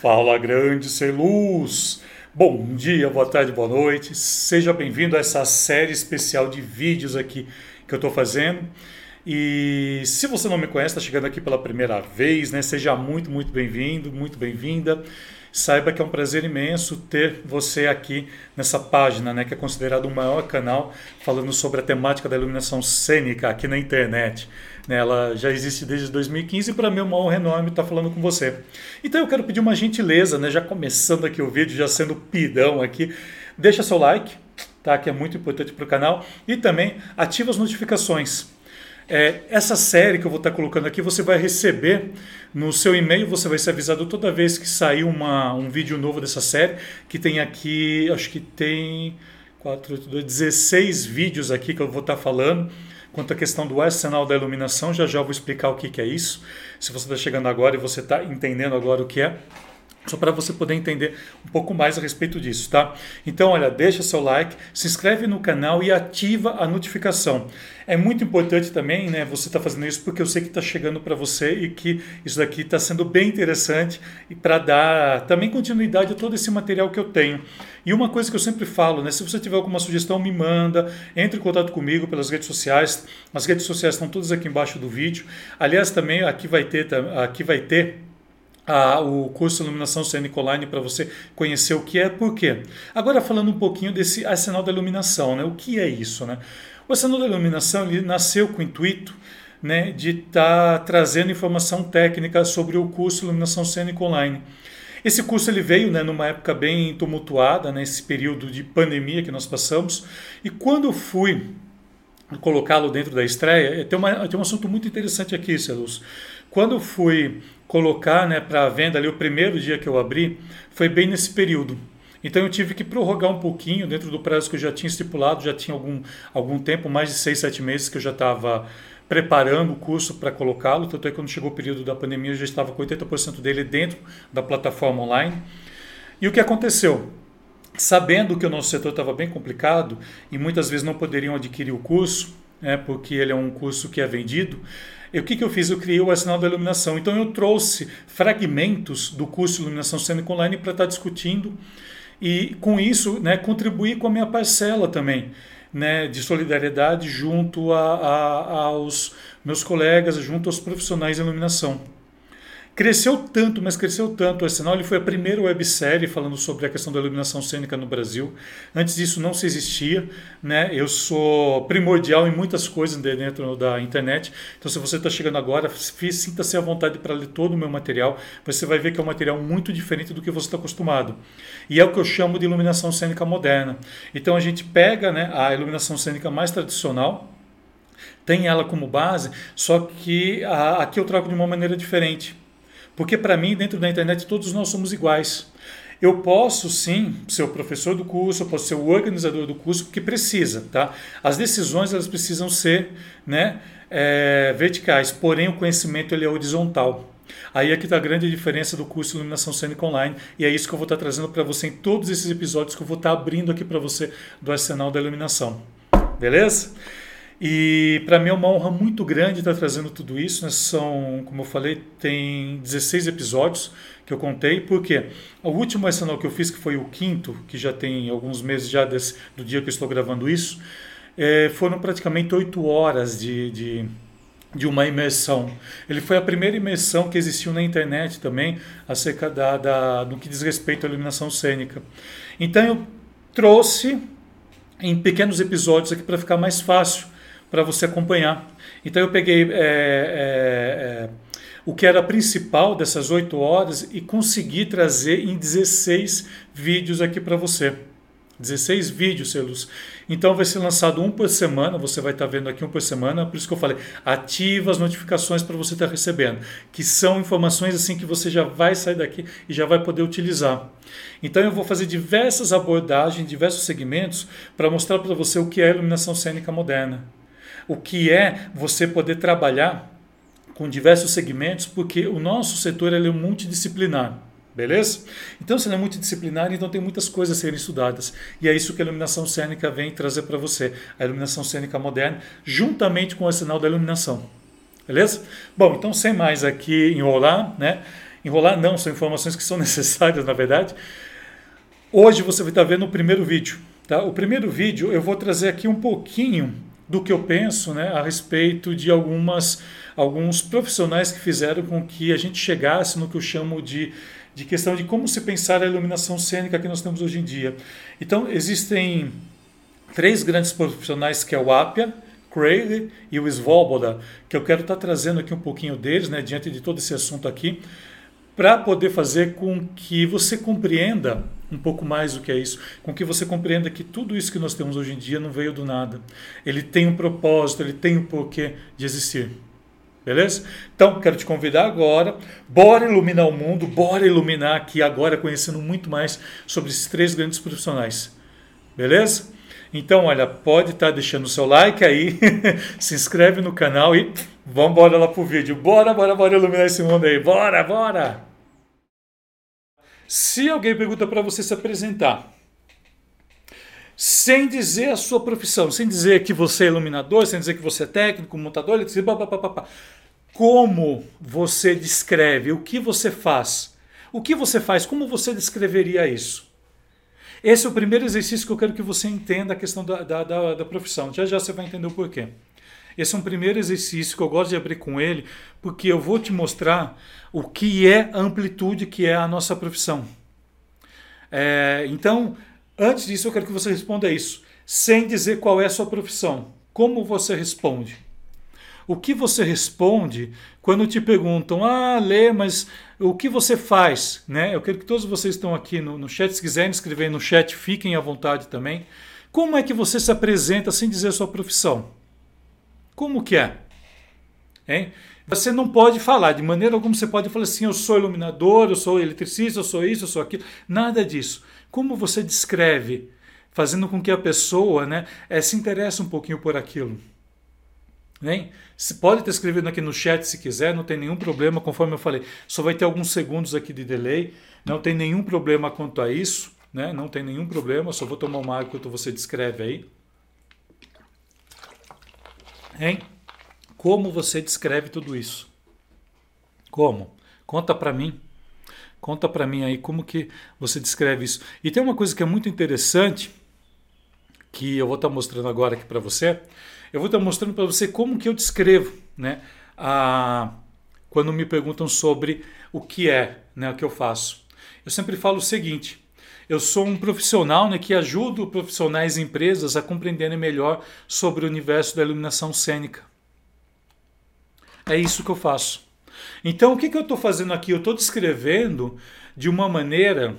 Fala grande ser luz! Bom dia, boa tarde, boa noite. Seja bem-vindo a essa série especial de vídeos aqui que eu estou fazendo. E se você não me conhece, está chegando aqui pela primeira vez, né? Seja muito, muito bem-vindo, muito bem-vinda. Saiba que é um prazer imenso ter você aqui nessa página, né, que é considerado o maior canal falando sobre a temática da iluminação cênica aqui na internet. Né, ela já existe desde 2015 e para mim é uma honra enorme estar falando com você. Então eu quero pedir uma gentileza, né, já começando aqui o vídeo, já sendo pidão aqui, deixa seu like, tá, que é muito importante para o canal, e também ativa as notificações é, essa série que eu vou estar colocando aqui, você vai receber no seu e-mail, você vai ser avisado toda vez que sair uma, um vídeo novo dessa série, que tem aqui, acho que tem 4, 8, 2, 16 vídeos aqui que eu vou estar falando quanto à questão do arsenal da iluminação. Já já vou explicar o que, que é isso. Se você está chegando agora e você está entendendo agora o que é, só para você poder entender um pouco mais a respeito disso, tá? Então, olha, deixa seu like, se inscreve no canal e ativa a notificação. É muito importante também, né? Você está fazendo isso porque eu sei que está chegando para você e que isso daqui está sendo bem interessante e para dar também continuidade a todo esse material que eu tenho. E uma coisa que eu sempre falo, né? Se você tiver alguma sugestão, me manda, entre em contato comigo pelas redes sociais. As redes sociais estão todas aqui embaixo do vídeo. Aliás, também aqui vai ter, aqui vai ter a, o curso Iluminação Cênica Online para você conhecer o que é, por quê. Agora falando um pouquinho desse arsenal da iluminação, né? o que é isso? Né? O arsenal da iluminação ele nasceu com o intuito né, de estar tá trazendo informação técnica sobre o curso Iluminação Cênica Online. Esse curso ele veio né, numa época bem tumultuada, nesse né, período de pandemia que nós passamos, e quando eu fui colocá-lo dentro da estreia, tem, uma, tem um assunto muito interessante aqui, Celus. Quando eu fui colocar né, para venda ali o primeiro dia que eu abri, foi bem nesse período. Então eu tive que prorrogar um pouquinho dentro do prazo que eu já tinha estipulado, já tinha algum, algum tempo, mais de seis, sete meses que eu já estava preparando o curso para colocá-lo. Tanto é que quando chegou o período da pandemia eu já estava com 80% dele dentro da plataforma online. E o que aconteceu? Sabendo que o nosso setor estava bem complicado e muitas vezes não poderiam adquirir o curso, né, porque ele é um curso que é vendido, e o que, que eu fiz? Eu criei o arsenal da iluminação. Então eu trouxe fragmentos do curso Iluminação Cênica Online para estar discutindo e com isso né, contribuir com a minha parcela também. Né, de solidariedade junto a, a, aos meus colegas, junto aos profissionais de iluminação. Cresceu tanto, mas cresceu tanto. O Arsenal ele foi a primeira websérie falando sobre a questão da iluminação cênica no Brasil. Antes disso não se existia. Né? Eu sou primordial em muitas coisas dentro da internet. Então, se você está chegando agora, sinta-se à vontade para ler todo o meu material. Você vai ver que é um material muito diferente do que você está acostumado. E é o que eu chamo de iluminação cênica moderna. Então, a gente pega né, a iluminação cênica mais tradicional, tem ela como base, só que aqui eu trago de uma maneira diferente. Porque para mim, dentro da internet, todos nós somos iguais. Eu posso sim ser o professor do curso, eu posso ser o organizador do curso, porque precisa, tá? As decisões elas precisam ser, né, é, verticais, porém o conhecimento ele é horizontal. Aí é que está a grande diferença do curso Iluminação Cênica Online e é isso que eu vou estar tá trazendo para você em todos esses episódios que eu vou estar tá abrindo aqui para você do Arsenal da Iluminação. Beleza? E para mim é uma honra muito grande estar trazendo tudo isso. Né? São, como eu falei, tem 16 episódios que eu contei, porque o último arsenal que eu fiz, que foi o quinto, que já tem alguns meses já desse, do dia que eu estou gravando isso, é, foram praticamente oito horas de, de, de, uma imersão. Ele foi a primeira imersão que existiu na internet também, acerca da, da, do que diz respeito à iluminação cênica. Então eu trouxe em pequenos episódios aqui para ficar mais fácil para você acompanhar. Então eu peguei é, é, é, o que era principal dessas oito horas e consegui trazer em 16 vídeos aqui para você. 16 vídeos, Celus. Então vai ser lançado um por semana, você vai estar tá vendo aqui um por semana, por isso que eu falei, ativa as notificações para você estar tá recebendo, que são informações assim que você já vai sair daqui e já vai poder utilizar. Então eu vou fazer diversas abordagens, diversos segmentos para mostrar para você o que é iluminação cênica moderna o que é você poder trabalhar com diversos segmentos, porque o nosso setor é multidisciplinar. Beleza? Então, se ele é multidisciplinar, então tem muitas coisas a serem estudadas. E é isso que a iluminação cênica vem trazer para você. A iluminação cênica moderna, juntamente com o arsenal da iluminação. Beleza? Bom, então sem mais aqui enrolar, né? enrolar não, são informações que são necessárias, na verdade. Hoje você vai estar vendo o primeiro vídeo. Tá? O primeiro vídeo eu vou trazer aqui um pouquinho do que eu penso né, a respeito de algumas, alguns profissionais que fizeram com que a gente chegasse no que eu chamo de, de questão de como se pensar a iluminação cênica que nós temos hoje em dia. Então, existem três grandes profissionais que é o Apia, Craig e o Svoboda, que eu quero estar trazendo aqui um pouquinho deles, né, diante de todo esse assunto aqui, para poder fazer com que você compreenda um pouco mais do que é isso, com que você compreenda que tudo isso que nós temos hoje em dia não veio do nada. Ele tem um propósito, ele tem um porquê de existir. Beleza? Então, quero te convidar agora, bora iluminar o mundo, bora iluminar aqui agora, conhecendo muito mais sobre esses três grandes profissionais. Beleza? Então, olha, pode estar tá deixando o seu like aí, se inscreve no canal e vamos embora lá pro vídeo. Bora, bora, bora iluminar esse mundo aí. Bora, bora! Se alguém pergunta para você se apresentar, sem dizer a sua profissão, sem dizer que você é iluminador, sem dizer que você é técnico, montador, etc. Como você descreve? O que você faz? O que você faz? Como você descreveria isso? Esse é o primeiro exercício que eu quero que você entenda a questão da, da, da, da profissão. Já já você vai entender o porquê. Esse é um primeiro exercício que eu gosto de abrir com ele, porque eu vou te mostrar o que é amplitude que é a nossa profissão. É, então, antes disso, eu quero que você responda isso, sem dizer qual é a sua profissão. Como você responde? O que você responde quando te perguntam, ah, Lê, mas o que você faz? Né? Eu quero que todos vocês estão aqui no, no chat, se quiserem escrever no chat, fiquem à vontade também. Como é que você se apresenta sem dizer a sua profissão? Como que é? Hein? Você não pode falar, de maneira alguma você pode falar assim, eu sou iluminador, eu sou eletricista, eu sou isso, eu sou aquilo. Nada disso. Como você descreve, fazendo com que a pessoa né, é, se interesse um pouquinho por aquilo. Hein? Você pode estar escrevendo aqui no chat se quiser, não tem nenhum problema, conforme eu falei. Só vai ter alguns segundos aqui de delay, não tem nenhum problema quanto a isso, né? não tem nenhum problema, só vou tomar uma água enquanto você descreve aí. Hein? Como você descreve tudo isso? Como? Conta para mim. Conta para mim aí como que você descreve isso. E tem uma coisa que é muito interessante que eu vou estar tá mostrando agora aqui para você. Eu vou estar tá mostrando para você como que eu descrevo, né? A, quando me perguntam sobre o que é, né, o que eu faço. Eu sempre falo o seguinte: eu sou um profissional né, que ajudo profissionais e empresas a compreenderem melhor sobre o universo da iluminação cênica. É isso que eu faço. Então, o que, que eu estou fazendo aqui? Eu estou descrevendo de uma maneira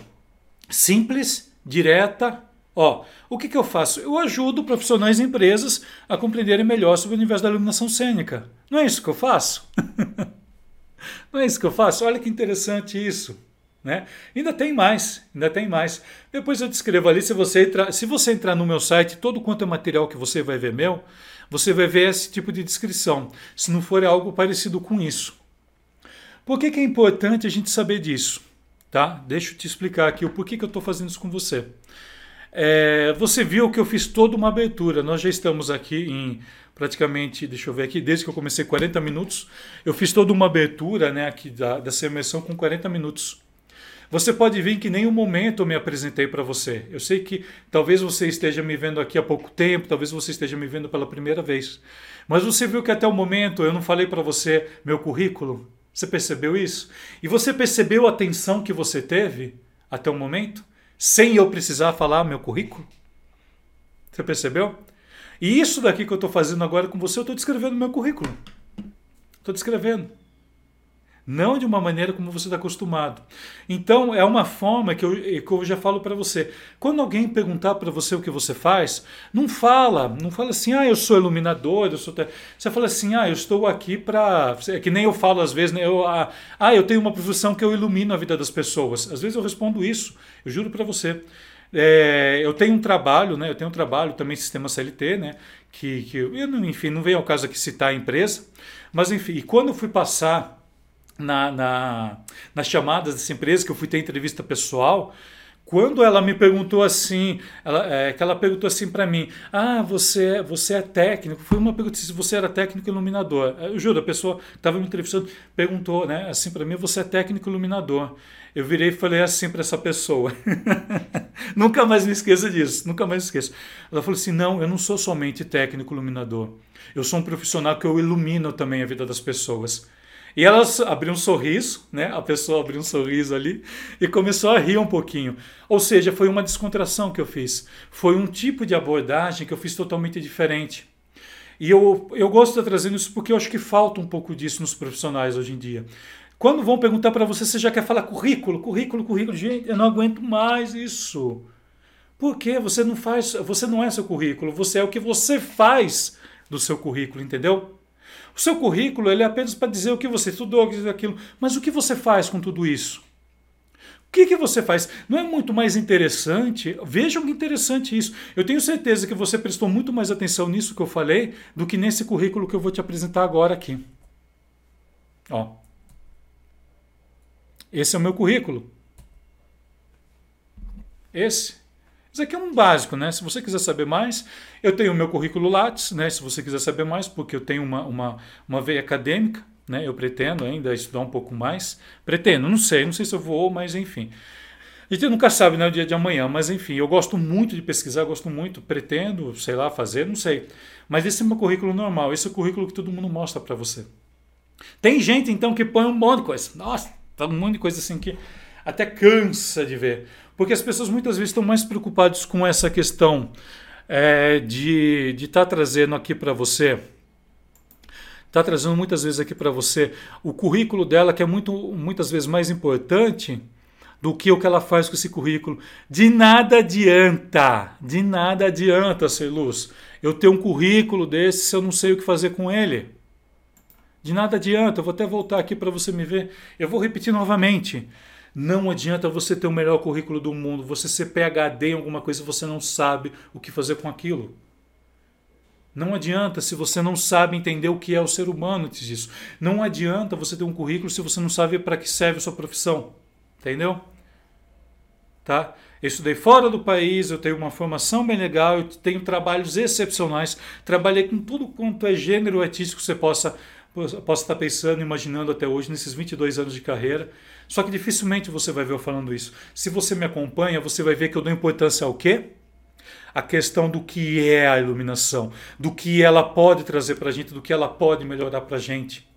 simples, direta. Ó, o que, que eu faço? Eu ajudo profissionais e empresas a compreenderem melhor sobre o universo da iluminação cênica. Não é isso que eu faço? Não é isso que eu faço? Olha que interessante isso. Né? Ainda tem mais, ainda tem mais. Depois eu descrevo ali, se você, entrar, se você entrar no meu site, todo quanto é material que você vai ver meu, você vai ver esse tipo de descrição, se não for algo parecido com isso. Por que, que é importante a gente saber disso? Tá? Deixa eu te explicar aqui o porquê que eu estou fazendo isso com você. É, você viu que eu fiz toda uma abertura. Nós já estamos aqui em praticamente, deixa eu ver aqui, desde que eu comecei 40 minutos. Eu fiz toda uma abertura né, aqui da, dessa imersão com 40 minutos. Você pode ver que em nenhum momento eu me apresentei para você. Eu sei que talvez você esteja me vendo aqui há pouco tempo, talvez você esteja me vendo pela primeira vez. Mas você viu que até o momento eu não falei para você meu currículo? Você percebeu isso? E você percebeu a atenção que você teve até o momento? Sem eu precisar falar meu currículo? Você percebeu? E isso daqui que eu estou fazendo agora com você, eu estou descrevendo meu currículo. Estou descrevendo não de uma maneira como você está acostumado. Então, é uma forma que eu, que eu já falo para você. Quando alguém perguntar para você o que você faz, não fala, não fala assim, ah, eu sou iluminador, eu sou. Você fala assim, ah, eu estou aqui para. É que nem eu falo às vezes, né? eu, ah, ah, eu tenho uma profissão que eu ilumino a vida das pessoas. Às vezes eu respondo isso, eu juro para você. É, eu tenho um trabalho, né? Eu tenho um trabalho também sistema CLT, né? Que, que eu, enfim, não veio ao caso aqui citar a empresa, mas enfim, e quando eu fui passar na, na, nas chamadas dessa empresa, que eu fui ter entrevista pessoal, quando ela me perguntou assim, ela, é, que ela perguntou assim para mim, ah, você, é, você é técnico? Foi uma pergunta se você era técnico iluminador. Eu juro, a pessoa que estava me entrevistando perguntou, né, assim para mim, você é técnico iluminador. Eu virei e falei assim para essa pessoa. nunca mais me esqueça disso, nunca mais me esqueça. Ela falou assim: não, eu não sou somente técnico iluminador. Eu sou um profissional que eu ilumino também a vida das pessoas. E ela abriu um sorriso, né? A pessoa abriu um sorriso ali e começou a rir um pouquinho. Ou seja, foi uma descontração que eu fiz. Foi um tipo de abordagem que eu fiz totalmente diferente. E eu, eu gosto de trazer isso porque eu acho que falta um pouco disso nos profissionais hoje em dia. Quando vão perguntar para você, você já quer falar currículo, currículo, currículo. Gente, eu não aguento mais isso. Por quê? Você não faz, você não é seu currículo, você é o que você faz do seu currículo, entendeu? O seu currículo ele é apenas para dizer o que você estudou, aquilo, mas o que você faz com tudo isso? O que, que você faz? Não é muito mais interessante? Vejam que interessante isso. Eu tenho certeza que você prestou muito mais atenção nisso que eu falei do que nesse currículo que eu vou te apresentar agora aqui. Ó. Esse é o meu currículo. Esse. Isso aqui é um básico, né? Se você quiser saber mais, eu tenho o meu currículo Lattes, né? Se você quiser saber mais, porque eu tenho uma, uma, uma veia acadêmica, né? Eu pretendo ainda estudar um pouco mais. Pretendo, não sei, não sei se eu vou, mas enfim. A gente nunca sabe né, o dia de amanhã, mas enfim, eu gosto muito de pesquisar, gosto muito, pretendo, sei lá, fazer, não sei. Mas esse é meu currículo normal, esse é o currículo que todo mundo mostra para você. Tem gente então que põe um monte de coisa. Nossa, tá um monte de coisa assim que até cansa de ver. Porque as pessoas muitas vezes estão mais preocupadas com essa questão é, de estar tá trazendo aqui para você, está trazendo muitas vezes aqui para você o currículo dela, que é muito, muitas vezes mais importante do que o que ela faz com esse currículo. De nada adianta, de nada adianta, ser luz. Eu tenho um currículo desse se eu não sei o que fazer com ele. De nada adianta, eu vou até voltar aqui para você me ver. Eu vou repetir novamente. Não adianta você ter o melhor currículo do mundo, você ser PhD em alguma coisa e você não sabe o que fazer com aquilo. Não adianta se você não sabe entender o que é o ser humano antes disso. Não adianta você ter um currículo se você não sabe para que serve a sua profissão. Entendeu? Tá? Eu estudei fora do país, eu tenho uma formação bem legal, eu tenho trabalhos excepcionais, trabalhei com tudo quanto é gênero artístico que você possa posso estar pensando, imaginando até hoje, nesses 22 anos de carreira. Só que dificilmente você vai ver eu falando isso. Se você me acompanha, você vai ver que eu dou importância ao quê? A questão do que é a iluminação, do que ela pode trazer para a gente, do que ela pode melhorar para a gente.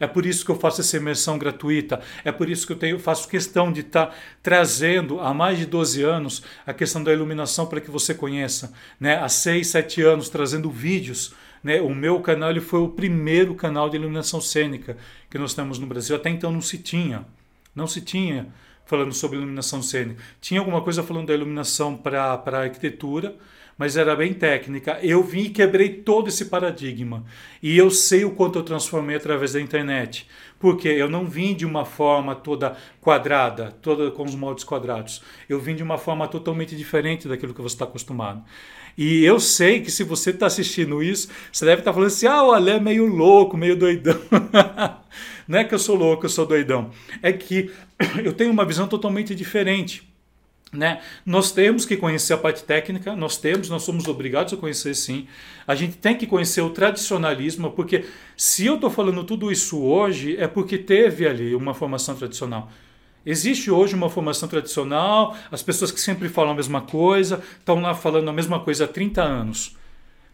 É por isso que eu faço essa imersão gratuita. É por isso que eu tenho, faço questão de estar tá trazendo há mais de 12 anos a questão da iluminação para que você conheça. Né? Há 6, 7 anos trazendo vídeos né? O meu canal ele foi o primeiro canal de iluminação cênica que nós temos no Brasil. Até então não se tinha. Não se tinha falando sobre iluminação cênica. Tinha alguma coisa falando da iluminação para a arquitetura, mas era bem técnica. Eu vim e quebrei todo esse paradigma. E eu sei o quanto eu transformei através da internet. Porque eu não vim de uma forma toda quadrada, toda com os moldes quadrados. Eu vim de uma forma totalmente diferente daquilo que você está acostumado. E eu sei que se você está assistindo isso, você deve estar tá falando assim: ah, o Alé é meio louco, meio doidão. Não é que eu sou louco, eu sou doidão. É que eu tenho uma visão totalmente diferente. Né? Nós temos que conhecer a parte técnica, nós temos, nós somos obrigados a conhecer sim. A gente tem que conhecer o tradicionalismo, porque se eu estou falando tudo isso hoje, é porque teve ali uma formação tradicional. Existe hoje uma formação tradicional, as pessoas que sempre falam a mesma coisa, estão lá falando a mesma coisa há 30 anos.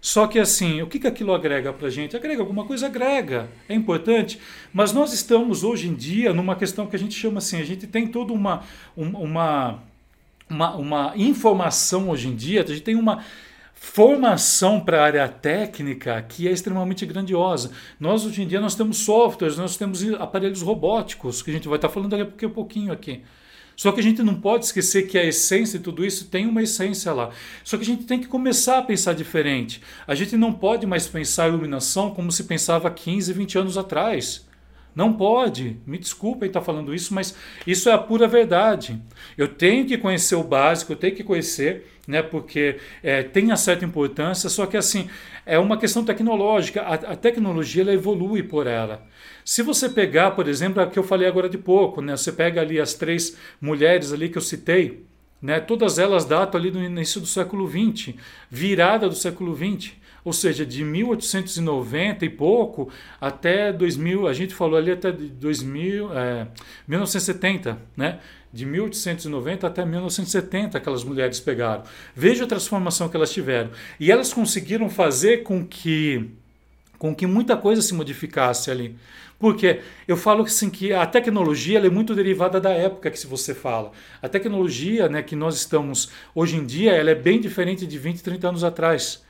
Só que assim, o que, que aquilo agrega para a gente? Agrega alguma coisa? Agrega, é importante. Mas nós estamos hoje em dia numa questão que a gente chama assim, a gente tem toda uma, uma, uma, uma informação hoje em dia, a gente tem uma formação para a área técnica que é extremamente grandiosa. Nós hoje em dia nós temos softwares, nós temos aparelhos robóticos, que a gente vai estar falando daqui a pouquinho aqui. Só que a gente não pode esquecer que a essência de tudo isso tem uma essência lá. Só que a gente tem que começar a pensar diferente. A gente não pode mais pensar iluminação como se pensava 15, 20 anos atrás. Não pode. Me desculpem estar falando isso, mas isso é a pura verdade. Eu tenho que conhecer o básico, eu tenho que conhecer né? Porque é, tem uma certa importância, só que assim é uma questão tecnológica. A, a, tecnologia ela evolui por ela. Se você pegar, por exemplo, a que eu falei agora de pouco, né? Você pega ali as três mulheres ali que eu citei, né? Todas elas datam ali do início do século XX, virada do século XX. Ou seja, de 1890 e pouco até 2000, a gente falou ali até 2000, é, 1970, né? De 1890 até 1970 aquelas mulheres pegaram. Veja a transformação que elas tiveram. E elas conseguiram fazer com que com que muita coisa se modificasse ali. Porque eu falo assim que a tecnologia é muito derivada da época que se você fala. A tecnologia né, que nós estamos hoje em dia ela é bem diferente de 20, 30 anos atrás.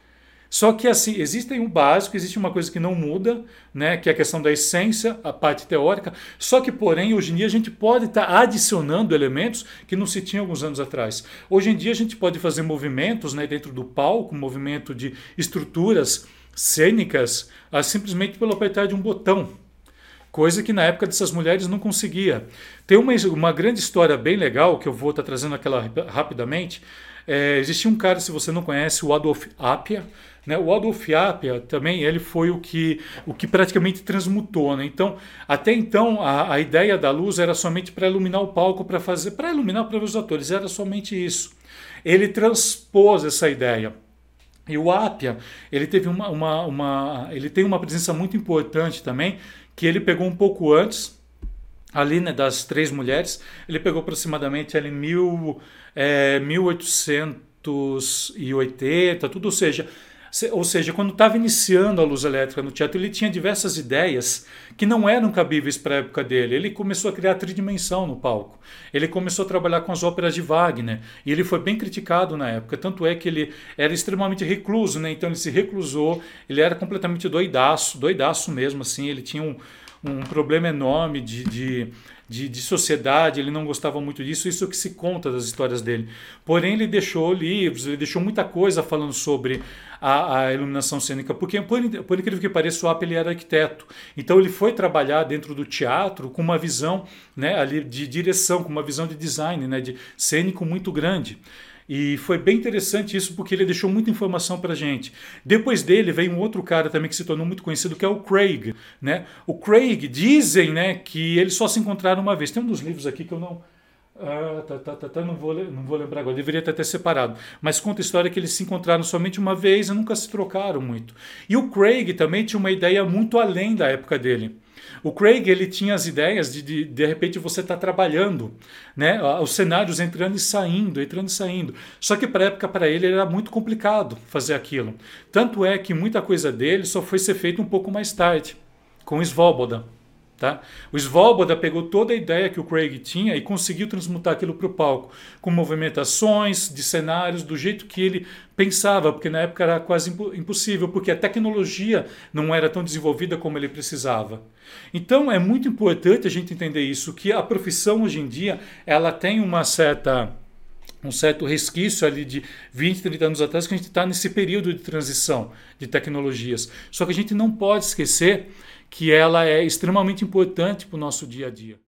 Só que assim, existe um básico, existe uma coisa que não muda, né, que é a questão da essência, a parte teórica. Só que, porém, hoje em dia a gente pode estar tá adicionando elementos que não se tinha alguns anos atrás. Hoje em dia a gente pode fazer movimentos né, dentro do palco, movimento de estruturas cênicas, ah, simplesmente pelo apertar de um botão. Coisa que na época dessas mulheres não conseguia. Tem uma, uma grande história bem legal que eu vou estar tá trazendo aquela rapidamente. É, existia um cara, se você não conhece, o Adolf Appia, né? O Adolf Appia também ele foi o que, o que praticamente transmutou. Né? Então, até então, a, a ideia da luz era somente para iluminar o palco, para fazer, para iluminar para os atores, era somente isso. Ele transpôs essa ideia. E o Appia, ele teve uma, uma, uma, ele tem uma presença muito importante também, que ele pegou um pouco antes, ali né, das três mulheres, ele pegou aproximadamente ali mil, é, 1880, tudo, ou seja, ou seja, quando estava iniciando a luz elétrica no teatro, ele tinha diversas ideias que não eram cabíveis para a época dele. Ele começou a criar tridimensão no palco. Ele começou a trabalhar com as óperas de Wagner e ele foi bem criticado na época. Tanto é que ele era extremamente recluso, né? Então ele se reclusou. Ele era completamente doidaço, doidaço mesmo, assim. Ele tinha um, um problema enorme de, de de, de, sociedade, ele não gostava muito disso, isso que se conta das histórias dele. Porém, ele deixou livros, ele deixou muita coisa falando sobre a, a iluminação cênica, porque, por, por, incrível que pareça, o Apple ele era arquiteto. Então, ele foi trabalhar dentro do teatro com uma visão né, ali de direção, com uma visão de design, né, de cênico muito grande. E foi bem interessante isso porque ele deixou muita informação para gente. Depois dele veio um outro cara também que se tornou muito conhecido, que é o Craig. Né? O Craig, dizem né, que eles só se encontraram uma vez. Tem um dos livros aqui que eu não. Ah, tá, tá, tá, tá, não, vou, não vou lembrar agora, deveria ter até separado. Mas conta a história que eles se encontraram somente uma vez e nunca se trocaram muito. E o Craig também tinha uma ideia muito além da época dele. O Craig ele tinha as ideias de de, de repente você estar tá trabalhando, né? Os cenários entrando e saindo, entrando e saindo. Só que para época para ele era muito complicado fazer aquilo. Tanto é que muita coisa dele só foi ser feita um pouco mais tarde, com Svoboda. Tá? O Svoboda pegou toda a ideia que o Craig tinha e conseguiu transmutar aquilo para o palco, com movimentações de cenários do jeito que ele pensava, porque na época era quase impossível, porque a tecnologia não era tão desenvolvida como ele precisava. Então é muito importante a gente entender isso, que a profissão hoje em dia ela tem uma certa um certo resquício ali de 20, 30 anos atrás que a gente está nesse período de transição de tecnologias. Só que a gente não pode esquecer que ela é extremamente importante para o nosso dia a dia.